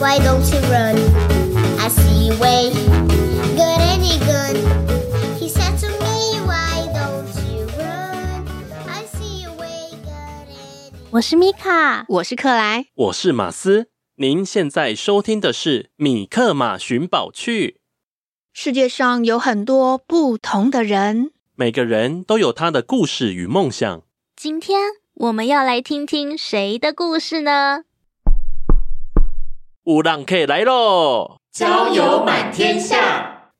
Why don't you run? I see you way, good any good. He said to me, Why don't you run? I see you way, good any. 我是米卡，我是克莱，我是马斯。您现在收听的是《米克马寻宝趣》。世界上有很多不同的人，每个人都有他的故事与梦想。今天我们要来听听谁的故事呢？有人客来喽！交友满天下。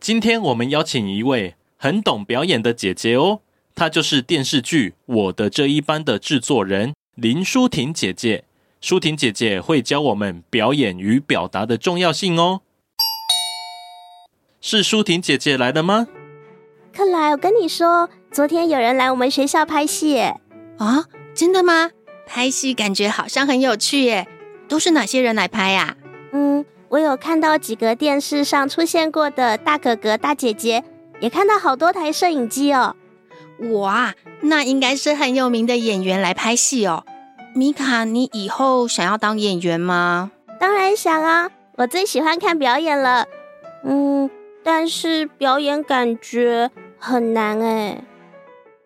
今天我们邀请一位很懂表演的姐姐哦，她就是电视剧《我的这一班》的制作人林舒婷姐姐。舒婷姐姐会教我们表演与表达的重要性哦。是舒婷姐姐来了吗？克莱，我跟你说，昨天有人来我们学校拍戏耶。啊，真的吗？拍戏感觉好像很有趣耶。都是哪些人来拍呀？嗯，我有看到几个电视上出现过的大哥哥、大姐姐，也看到好多台摄影机哦。哇，那应该是很有名的演员来拍戏哦。米卡，你以后想要当演员吗？当然想啊，我最喜欢看表演了。嗯，但是表演感觉很难哎。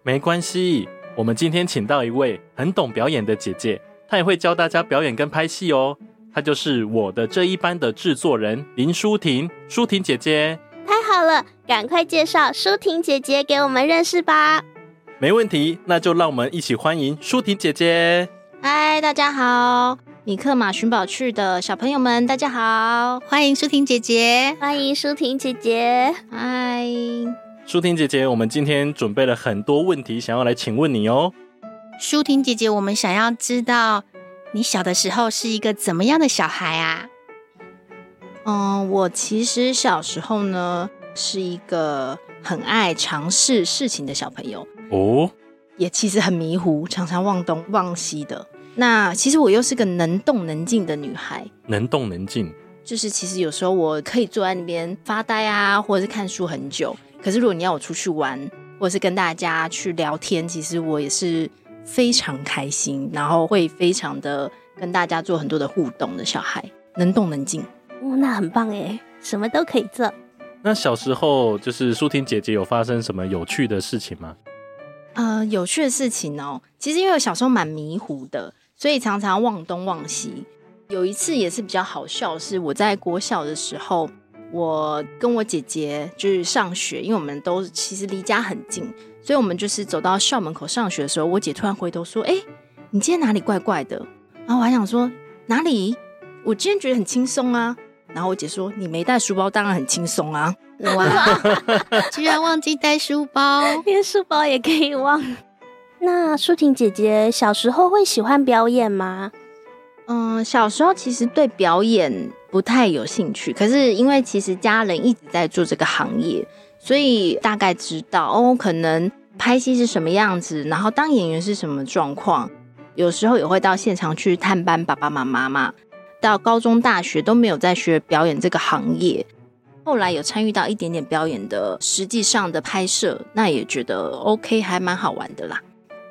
没关系，我们今天请到一位很懂表演的姐姐，她也会教大家表演跟拍戏哦。她就是我的这一班的制作人林舒婷，舒婷姐姐。太好了，赶快介绍舒婷姐姐给我们认识吧。没问题，那就让我们一起欢迎舒婷姐姐。嗨，大家好，米克马寻宝趣的小朋友们，大家好，欢迎舒婷姐姐，欢迎舒婷姐姐，嗨，舒婷姐姐，我们今天准备了很多问题，想要来请问你哦。舒婷姐姐，我们想要知道你小的时候是一个怎么样的小孩啊？嗯，我其实小时候呢是一个很爱尝试事情的小朋友哦，也其实很迷糊，常常忘东忘西的。那其实我又是个能动能静的女孩，能动能静，就是其实有时候我可以坐在那边发呆啊，或者是看书很久。可是如果你要我出去玩，或者是跟大家去聊天，其实我也是非常开心，然后会非常的跟大家做很多的互动的小孩，能动能静。哦，那很棒哎，什么都可以做。那小时候就是舒婷姐姐有发生什么有趣的事情吗？呃，有趣的事情哦，其实因为我小时候蛮迷糊的。所以常常忘东忘西。有一次也是比较好笑，是我在国小的时候，我跟我姐姐就是上学，因为我们都其实离家很近，所以我们就是走到校门口上学的时候，我姐突然回头说：“哎，你今天哪里怪怪的？”然后我还想说哪里？我今天觉得很轻松啊。然后我姐说：“你没带书包，当然很轻松啊。”哇，居然忘记带书包，连书包也可以忘。那舒婷姐姐小时候会喜欢表演吗？嗯，小时候其实对表演不太有兴趣，可是因为其实家人一直在做这个行业，所以大概知道哦，可能拍戏是什么样子，然后当演员是什么状况。有时候也会到现场去探班爸爸妈妈嘛。到高中、大学都没有在学表演这个行业。后来有参与到一点点表演的实际上的拍摄，那也觉得 OK，还蛮好玩的啦。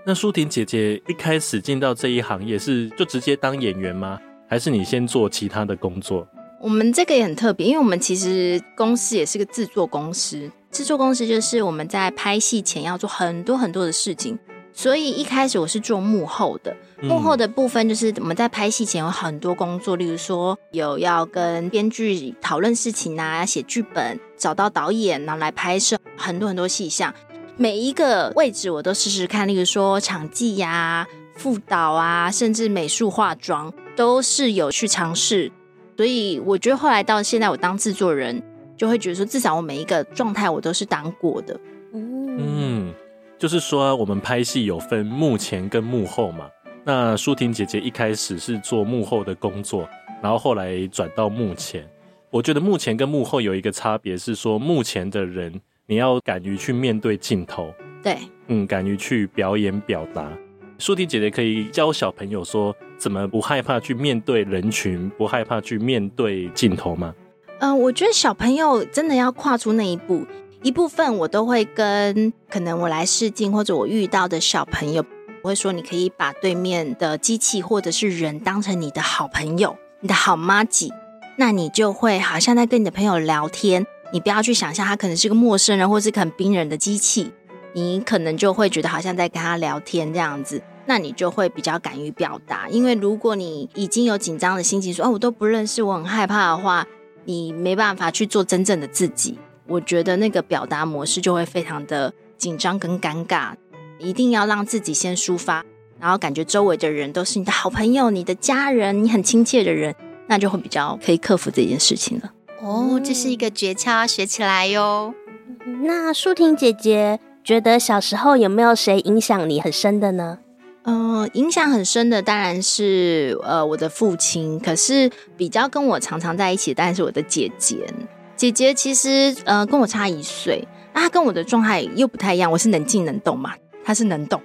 那舒婷姐姐一开始进到这一行业是就直接当演员吗？还是你先做其他的工作？我们这个也很特别，因为我们其实公司也是个制作公司。制作公司就是我们在拍戏前要做很多很多的事情，所以一开始我是做幕后的。幕后的部分就是我们在拍戏前有很多工作，例如说有要跟编剧讨论事情啊，写剧本，找到导演，然后来拍摄很多很多细项。每一个位置我都试试看，例如说场记呀、啊、副导啊，甚至美术化妆，都是有去尝试。所以我觉得后来到现在，我当制作人就会觉得说，至少我每一个状态我都是当过的。嗯，就是说我们拍戏有分幕前跟幕后嘛。那舒婷姐姐一开始是做幕后的工作，然后后来转到幕前。我觉得幕前跟幕后有一个差别是说，幕前的人你要敢于去面对镜头，对，嗯，敢于去表演表达。舒婷姐姐可以教小朋友说，怎么不害怕去面对人群，不害怕去面对镜头吗？嗯、我觉得小朋友真的要跨出那一步。一部分我都会跟可能我来试镜或者我遇到的小朋友，我会说，你可以把对面的机器或者是人当成你的好朋友，你的好妈吉，那你就会好像在跟你的朋友聊天。你不要去想象他可能是个陌生人，或是很冰冷的机器，你可能就会觉得好像在跟他聊天这样子。那你就会比较敢于表达，因为如果你已经有紧张的心情说，哦、我都不认识，我很害怕的话，你没办法去做真正的自己。我觉得那个表达模式就会非常的紧张跟尴尬。一定要让自己先抒发，然后感觉周围的人都是你的好朋友、你的家人、你很亲切的人，那就会比较可以克服这件事情了。哦，这是一个诀窍，学起来哟。那舒婷姐姐觉得小时候有没有谁影响你很深的呢？嗯、呃，影响很深的当然是呃我的父亲，可是比较跟我常常在一起当然是我的姐姐。姐姐其实呃跟我差一岁，那她跟我的状态又不太一样。我是能静能动嘛，她是能动，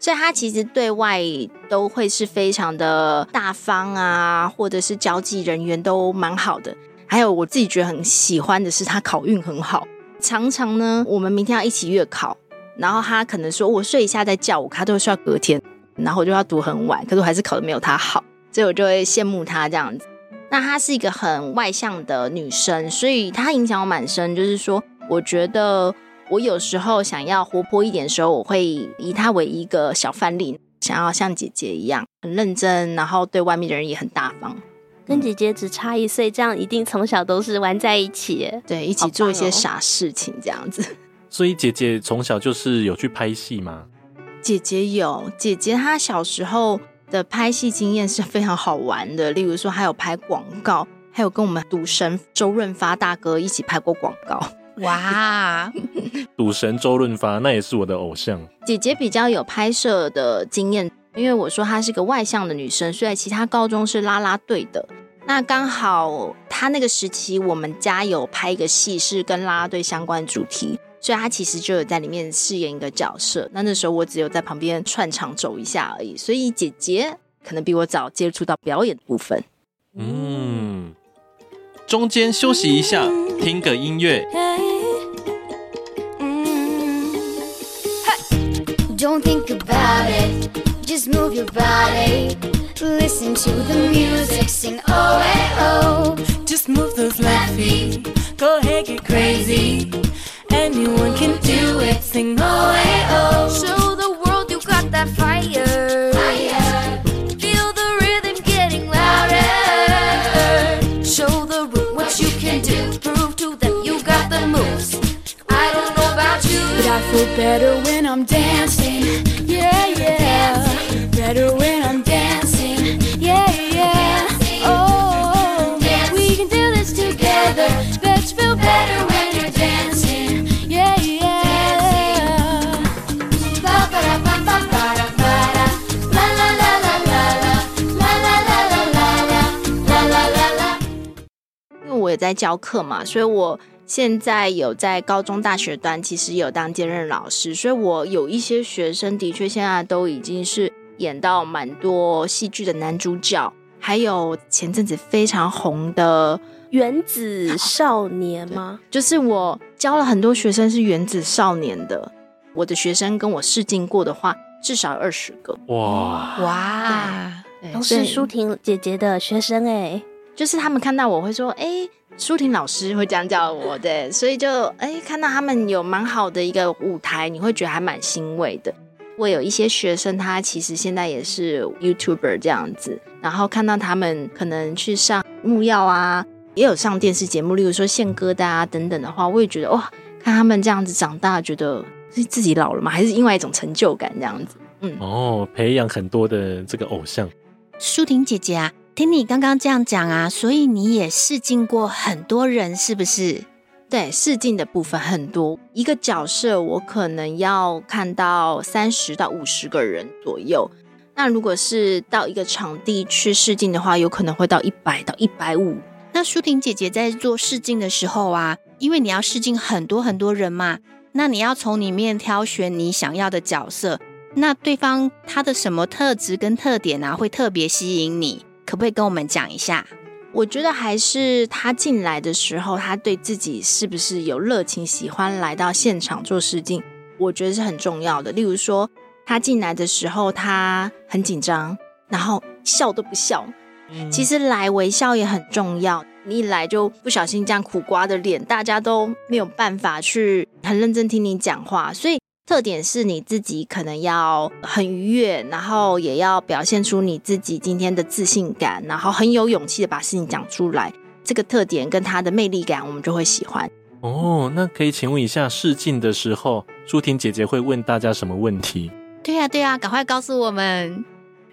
所以她其实对外都会是非常的大方啊，或者是交际人缘都蛮好的。还有我自己觉得很喜欢的是，她考运很好，常常呢我们明天要一起月考，然后她可能说我睡一下再叫我，她都会需要隔天。然后我就要读很晚，可是我还是考的没有她好，所以我就会羡慕她这样子。那她是一个很外向的女生，所以她影响我蛮深。就是说，我觉得我有时候想要活泼一点的时候，我会以她为一个小范例，想要像姐姐一样很认真，然后对外面的人也很大方。跟姐姐只差一岁，这样一定从小都是玩在一起，对，一起做一些傻事情这样子。所以姐姐从小就是有去拍戏吗？姐姐有，姐姐她小时候的拍戏经验是非常好玩的。例如说，还有拍广告，还有跟我们赌神周润发大哥一起拍过广告。哇，赌神周润发那也是我的偶像。姐姐比较有拍摄的经验，因为我说她是个外向的女生，所以其他高中是啦啦队的。那刚好她那个时期，我们家有拍一个戏，是跟啦啦队相关的主题。所以他其实就有在里面饰演一个角色，那那时候我只有在旁边串场走一下而已。所以姐姐可能比我早接触到表演的部分。嗯，中间休息一下，听个音乐。Don't think about it, just move your body, listen to the music, sing oh hey oh, just move those left feet, go ahead get crazy. Anyone can do it. Sing oh hey oh. Show the world you got that fire. Fire. Feel the rhythm getting louder. Show the room what you can do. Prove to them you got the moves. I don't know about you, but I feel better when I'm dancing. Yeah yeah. Better 在教课嘛，所以我现在有在高中、大学端，其实有当兼任老师，所以我有一些学生的确现在都已经是演到蛮多戏剧的男主角，还有前阵子非常红的原子少年 吗？就是我教了很多学生是原子少年的，我的学生跟我试镜过的话，至少有二十个。哇哇，都是舒婷姐姐的学生哎，就是他们看到我会说，哎、欸，舒婷老师会这样叫我的，所以就哎、欸、看到他们有蛮好的一个舞台，你会觉得还蛮欣慰的。我有一些学生，他其实现在也是 YouTuber 这样子，然后看到他们可能去上木曜啊，也有上电视节目，例如说献歌的啊等等的话，我也觉得哇，看他们这样子长大，觉得是自己老了吗？还是另外一种成就感这样子？嗯，哦，培养很多的这个偶像。舒婷姐姐啊，听你刚刚这样讲啊，所以你也试镜过很多人，是不是？对，试镜的部分很多，一个角色我可能要看到三十到五十个人左右。那如果是到一个场地去试镜的话，有可能会到一百到一百五。那舒婷姐姐在做试镜的时候啊，因为你要试镜很多很多人嘛，那你要从里面挑选你想要的角色。那对方他的什么特质跟特点啊，会特别吸引你？可不可以跟我们讲一下？我觉得还是他进来的时候，他对自己是不是有热情，喜欢来到现场做试镜，我觉得是很重要的。例如说，他进来的时候他很紧张，然后笑都不笑。其实来微笑也很重要。你一来就不小心这样苦瓜的脸，大家都没有办法去很认真听你讲话，所以。特点是你自己可能要很愉悦，然后也要表现出你自己今天的自信感，然后很有勇气的把事情讲出来。这个特点跟他的魅力感，我们就会喜欢。哦，那可以请问一下，试镜的时候，舒婷姐姐会问大家什么问题？对呀，对呀，赶快告诉我们。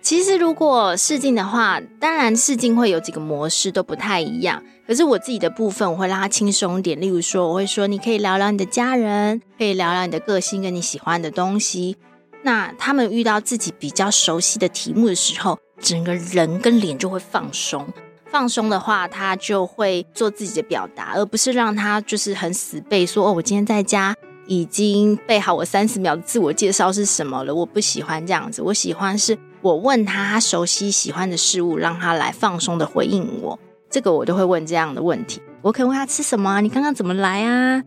其实，如果试镜的话，当然试镜会有几个模式都不太一样。可是我自己的部分，我会让它轻松点。例如说，我会说你可以聊聊你的家人，可以聊聊你的个性跟你喜欢的东西。那他们遇到自己比较熟悉的题目的时候，整个人跟脸就会放松。放松的话，他就会做自己的表达，而不是让他就是很死背说哦，我今天在家已经背好我三十秒的自我介绍是什么了。我不喜欢这样子，我喜欢是。我问他他熟悉喜欢的事物，让他来放松的回应我。这个我都会问这样的问题。我可以问他吃什么啊？你刚刚怎么来啊？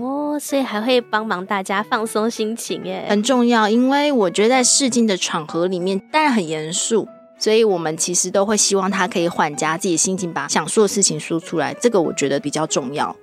哦，所以还会帮忙大家放松心情耶，很重要。因为我觉得在试镜的场合里面，当然很严肃，所以我们其实都会希望他可以缓颊自己心情，把想说的事情说出来。这个我觉得比较重要，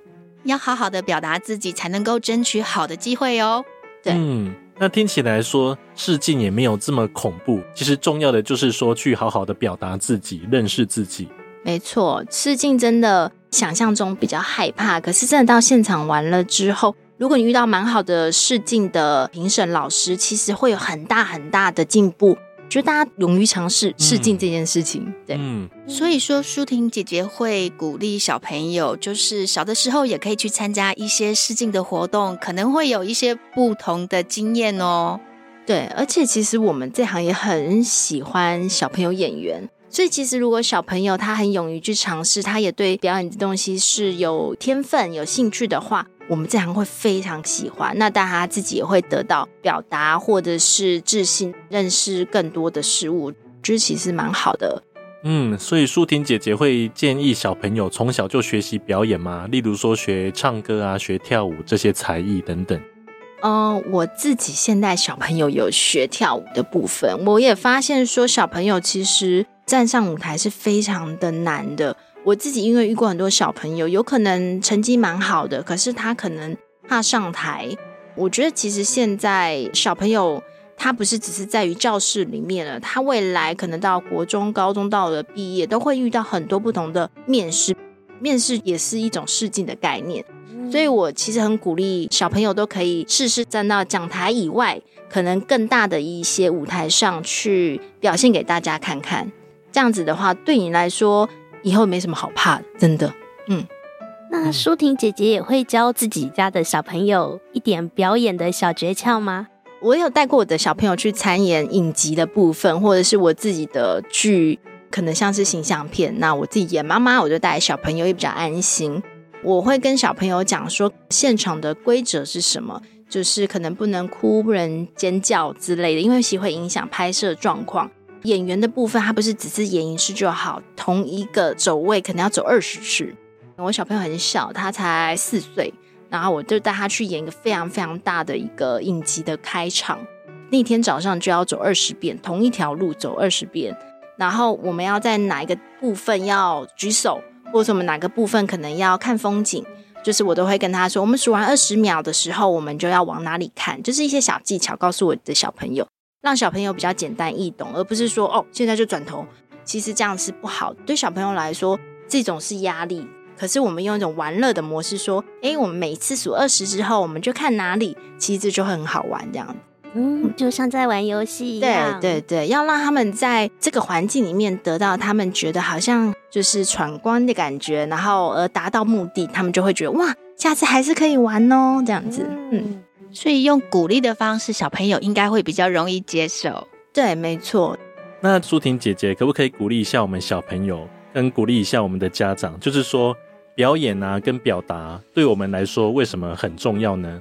要好好的表达自己，才能够争取好的机会哦。对。嗯那听起来说试镜也没有这么恐怖，其实重要的就是说去好好的表达自己，认识自己。没错，试镜真的想象中比较害怕，可是真的到现场完了之后，如果你遇到蛮好的试镜的评审老师，其实会有很大很大的进步。就大家勇于尝试试镜这件事情，嗯、对，嗯，所以说舒婷姐姐会鼓励小朋友，就是小的时候也可以去参加一些试镜的活动，可能会有一些不同的经验哦。对，而且其实我们这行也很喜欢小朋友演员，所以其实如果小朋友他很勇于去尝试，他也对表演的东西是有天分、有兴趣的话。我们这行会非常喜欢，那大家自己也会得到表达，或者是自信，认识更多的事物，就是其实蛮好的。嗯，所以舒婷姐姐会建议小朋友从小就学习表演吗？例如说学唱歌啊、学跳舞这些才艺等等。嗯、呃，我自己现在小朋友有学跳舞的部分，我也发现说小朋友其实站上舞台是非常的难的。我自己因为遇过很多小朋友，有可能成绩蛮好的，可是他可能怕上台。我觉得其实现在小朋友他不是只是在于教室里面了，他未来可能到国中、高中到了毕业，都会遇到很多不同的面试。面试也是一种试镜的概念，所以我其实很鼓励小朋友都可以试试站到讲台以外，可能更大的一些舞台上去表现给大家看看。这样子的话，对你来说。以后没什么好怕的，真的。嗯，那舒婷姐姐也会教自己家的小朋友一点表演的小诀窍吗？我有带过我的小朋友去参演影集的部分，或者是我自己的剧，可能像是形象片。那我自己演妈妈，我就带小朋友也比较安心。我会跟小朋友讲说，现场的规则是什么，就是可能不能哭、不能尖叫之类的，因为其实会影响拍摄状况。演员的部分，他不是只是演一次就好，同一个走位可能要走二十次。我小朋友很小，他才四岁，然后我就带他去演一个非常非常大的一个影集的开场。那天早上就要走二十遍，同一条路走二十遍。然后我们要在哪一个部分要举手，或者我们哪个部分可能要看风景，就是我都会跟他说，我们数完二十秒的时候，我们就要往哪里看，就是一些小技巧，告诉我的小朋友。让小朋友比较简单易懂，而不是说哦，现在就转头。其实这样是不好，对小朋友来说，这种是压力。可是我们用一种玩乐的模式说，诶，我们每次数二十之后，我们就看哪里，其实这就会很好玩，这样。嗯，就像在玩游戏一样。对对对，要让他们在这个环境里面得到他们觉得好像就是闯关的感觉，然后而达到目的，他们就会觉得哇，下次还是可以玩哦，这样子。嗯。所以用鼓励的方式，小朋友应该会比较容易接受。对，没错。那舒婷姐姐可不可以鼓励一下我们小朋友，跟鼓励一下我们的家长？就是说，表演啊，跟表达对我们来说为什么很重要呢？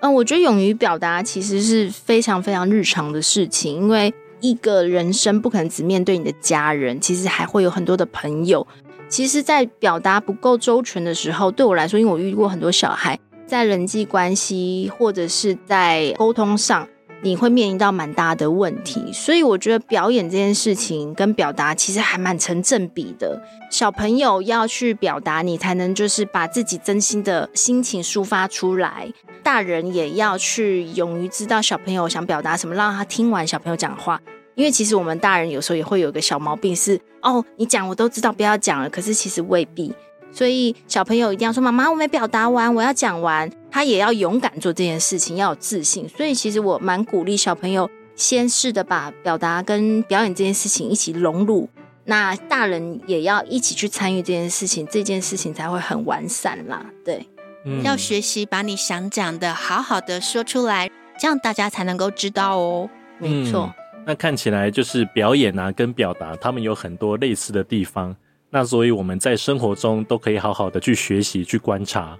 嗯，我觉得勇于表达其实是非常非常日常的事情，因为一个人生不可能只面对你的家人，其实还会有很多的朋友。其实，在表达不够周全的时候，对我来说，因为我遇过很多小孩。在人际关系或者是在沟通上，你会面临到蛮大的问题，所以我觉得表演这件事情跟表达其实还蛮成正比的。小朋友要去表达，你才能就是把自己真心的心情抒发出来；大人也要去勇于知道小朋友想表达什么，让他听完小朋友讲话。因为其实我们大人有时候也会有一个小毛病是，哦，你讲我都知道，不要讲了。可是其实未必。所以小朋友一定要说：“妈妈，我没表达完，我要讲完。”他也要勇敢做这件事情，要有自信。所以其实我蛮鼓励小朋友先试着把表达跟表演这件事情一起融入，那大人也要一起去参与这件事情，这件事情才会很完善啦。对，嗯，要学习把你想讲的好好的说出来，这样大家才能够知道哦。没错，嗯，那看起来就是表演啊跟表达，他们有很多类似的地方。那所以我们在生活中都可以好好的去学习、去观察。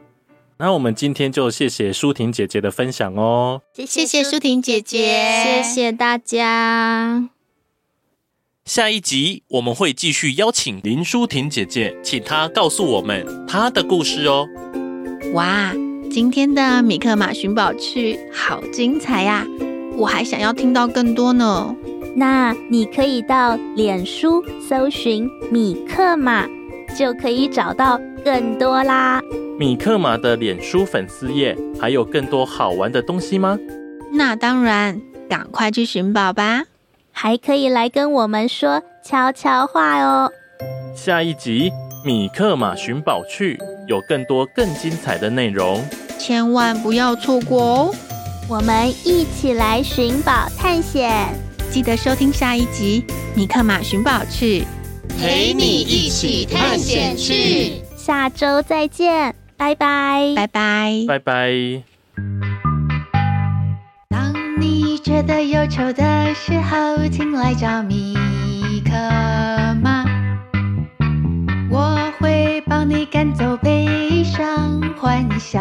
那我们今天就谢谢舒婷姐姐的分享哦，谢谢舒婷姐姐，谢谢大家。下一集我们会继续邀请林舒婷姐姐，请她告诉我们她的故事哦。哇，今天的米克马寻宝趣好精彩呀！我还想要听到更多呢。那你可以到脸书搜寻米克马，就可以找到更多啦。米克马的脸书粉丝页还有更多好玩的东西吗？那当然，赶快去寻宝吧！还可以来跟我们说悄悄话哦。下一集米克马寻宝去有更多更精彩的内容，千万不要错过哦！我们一起来寻宝探险。记得收听下一集《米克马寻宝去》，陪你一起探险去。下周再见，拜拜，拜拜，拜拜。当你觉得忧愁的时候，请来找米克马，我会帮你赶走悲伤，欢笑。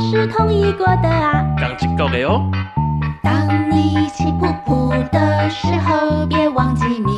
是同意过的啊。刚经过的哦。当你气噗噗的时候，别忘记米